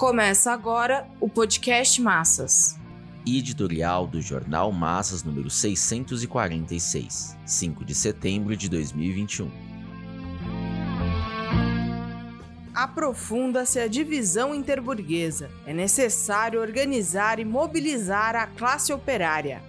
Começa agora o podcast Massas. Editorial do Jornal Massas número 646, 5 de setembro de 2021. Aprofunda-se a divisão interburguesa. É necessário organizar e mobilizar a classe operária.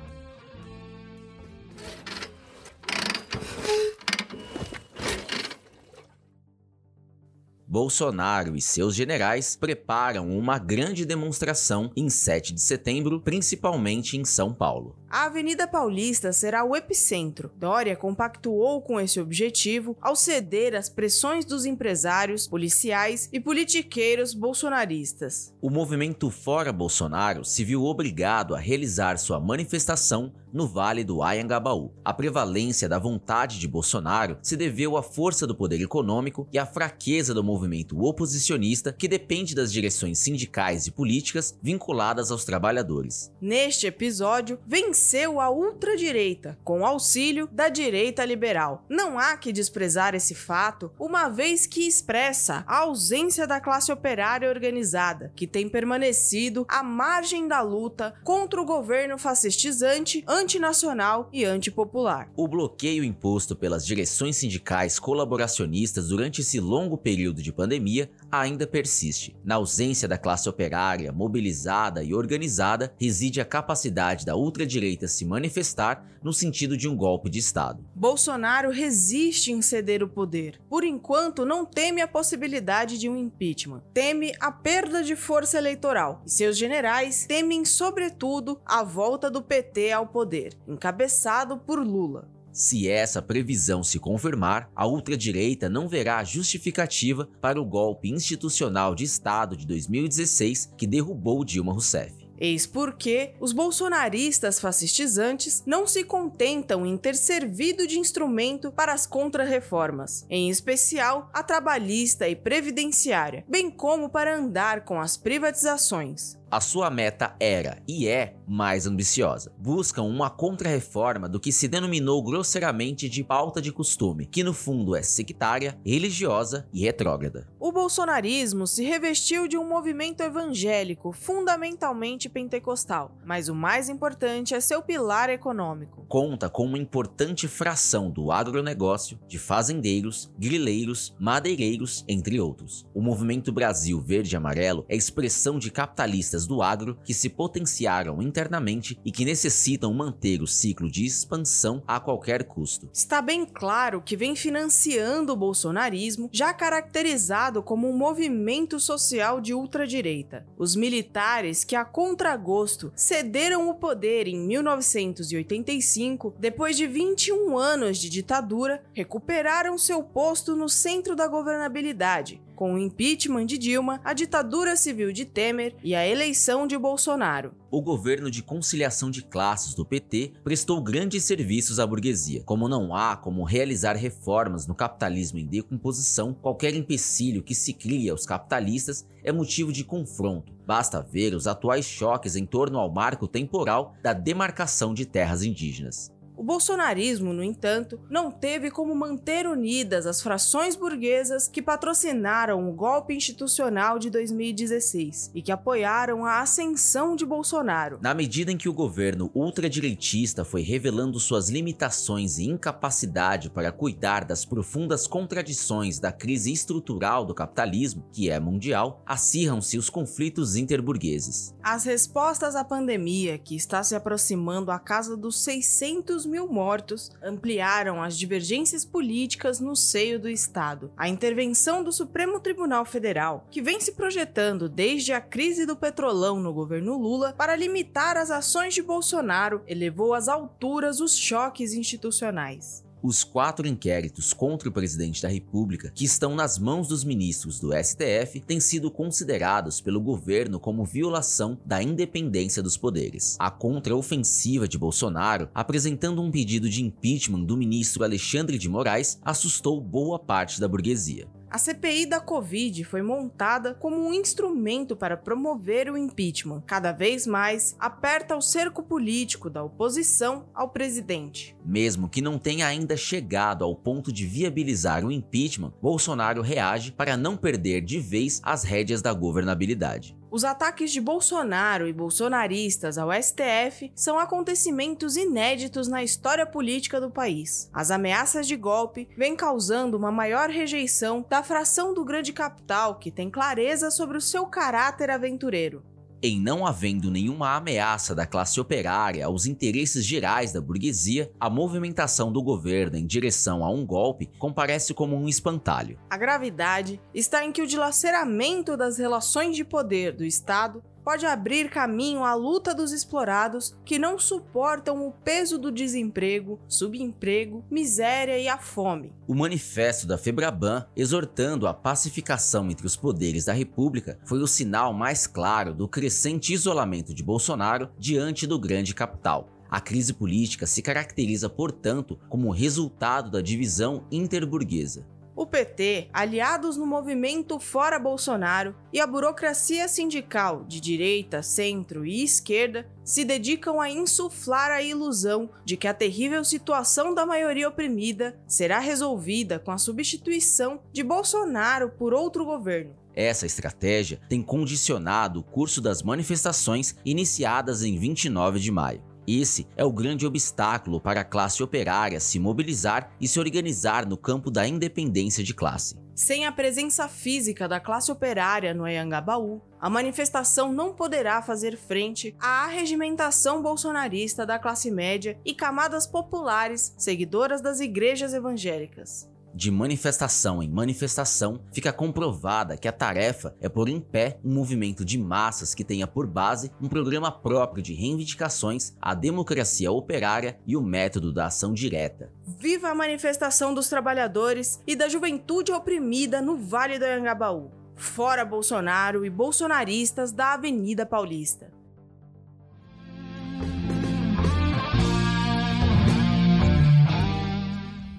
Bolsonaro e seus generais preparam uma grande demonstração em 7 de setembro, principalmente em São Paulo. A Avenida Paulista será o epicentro. Dória compactuou com esse objetivo ao ceder às pressões dos empresários, policiais e politiqueiros bolsonaristas. O movimento Fora Bolsonaro se viu obrigado a realizar sua manifestação no Vale do Ayangabaú. A prevalência da vontade de Bolsonaro se deveu à força do poder econômico e à fraqueza do movimento oposicionista que depende das direções sindicais e políticas vinculadas aos trabalhadores. Neste episódio, venceu a ultradireita, com auxílio da direita liberal. Não há que desprezar esse fato, uma vez que expressa a ausência da classe operária organizada, que tem permanecido à margem da luta contra o governo fascistizante antinacional e antipopular. O bloqueio imposto pelas direções sindicais colaboracionistas durante esse longo período de pandemia ainda persiste. Na ausência da classe operária mobilizada e organizada, reside a capacidade da ultradireita se manifestar no sentido de um golpe de Estado. Bolsonaro resiste em ceder o poder. Por enquanto, não teme a possibilidade de um impeachment. Teme a perda de força eleitoral. E seus generais temem, sobretudo, a volta do PT ao poder poder, encabeçado por Lula. Se essa previsão se confirmar, a ultradireita não verá justificativa para o golpe institucional de Estado de 2016 que derrubou Dilma Rousseff. Eis porque os bolsonaristas fascistizantes não se contentam em ter servido de instrumento para as contrarreformas, em especial a trabalhista e previdenciária, bem como para andar com as privatizações. A sua meta era e é mais ambiciosa. Buscam uma contra-reforma do que se denominou grosseiramente de pauta de costume, que no fundo é sectária, religiosa e retrógrada. O bolsonarismo se revestiu de um movimento evangélico fundamentalmente pentecostal, mas o mais importante é seu pilar econômico. Conta com uma importante fração do agronegócio, de fazendeiros, grileiros, madeireiros, entre outros. O movimento Brasil Verde e Amarelo é expressão de capitalistas do agro que se potenciaram internamente e que necessitam manter o ciclo de expansão a qualquer custo. Está bem claro que vem financiando o bolsonarismo, já caracterizado como um movimento social de ultradireita. Os militares que, a contragosto, cederam o poder em 1985, depois de 21 anos de ditadura, recuperaram seu posto no centro da governabilidade com o impeachment de Dilma, a ditadura civil de Temer e a eleição de Bolsonaro. O governo de conciliação de classes do PT prestou grandes serviços à burguesia. Como não há como realizar reformas no capitalismo em decomposição, qualquer empecilho que se cria aos capitalistas é motivo de confronto. Basta ver os atuais choques em torno ao marco temporal da demarcação de terras indígenas. O bolsonarismo, no entanto, não teve como manter unidas as frações burguesas que patrocinaram o golpe institucional de 2016 e que apoiaram a ascensão de Bolsonaro. Na medida em que o governo ultradireitista foi revelando suas limitações e incapacidade para cuidar das profundas contradições da crise estrutural do capitalismo, que é mundial, acirram-se os conflitos interburgueses. As respostas à pandemia, que está se aproximando à casa dos 600 mil mortos ampliaram as divergências políticas no seio do Estado. A intervenção do Supremo Tribunal Federal, que vem se projetando desde a crise do petrolão no governo Lula para limitar as ações de Bolsonaro, elevou às alturas os choques institucionais. Os quatro inquéritos contra o presidente da República, que estão nas mãos dos ministros do STF, têm sido considerados pelo governo como violação da independência dos poderes. A contraofensiva de Bolsonaro, apresentando um pedido de impeachment do ministro Alexandre de Moraes, assustou boa parte da burguesia. A CPI da Covid foi montada como um instrumento para promover o impeachment. Cada vez mais aperta o cerco político da oposição ao presidente. Mesmo que não tenha ainda chegado ao ponto de viabilizar o impeachment, Bolsonaro reage para não perder de vez as rédeas da governabilidade. Os ataques de Bolsonaro e bolsonaristas ao STF são acontecimentos inéditos na história política do país. As ameaças de golpe vêm causando uma maior rejeição da fração do grande capital que tem clareza sobre o seu caráter aventureiro. Em não havendo nenhuma ameaça da classe operária aos interesses gerais da burguesia, a movimentação do governo em direção a um golpe comparece como um espantalho. A gravidade está em que o dilaceramento das relações de poder do Estado pode abrir caminho à luta dos explorados que não suportam o peso do desemprego, subemprego, miséria e a fome. O manifesto da Febraban, exortando a pacificação entre os poderes da República, foi o sinal mais claro do crescente isolamento de Bolsonaro diante do grande capital. A crise política se caracteriza, portanto, como resultado da divisão interburguesa. PT, aliados no movimento Fora Bolsonaro e a burocracia sindical de direita, centro e esquerda se dedicam a insuflar a ilusão de que a terrível situação da maioria oprimida será resolvida com a substituição de Bolsonaro por outro governo. Essa estratégia tem condicionado o curso das manifestações iniciadas em 29 de maio. Esse é o grande obstáculo para a classe operária se mobilizar e se organizar no campo da independência de classe. Sem a presença física da classe operária no Anhangabaú, a manifestação não poderá fazer frente à arregimentação bolsonarista da classe média e camadas populares seguidoras das igrejas evangélicas. De manifestação em manifestação, fica comprovada que a tarefa é pôr em pé um movimento de massas que tenha por base um programa próprio de reivindicações, a democracia operária e o método da ação direta. Viva a manifestação dos trabalhadores e da juventude oprimida no Vale do Anhangabaú. Fora Bolsonaro e bolsonaristas da Avenida Paulista.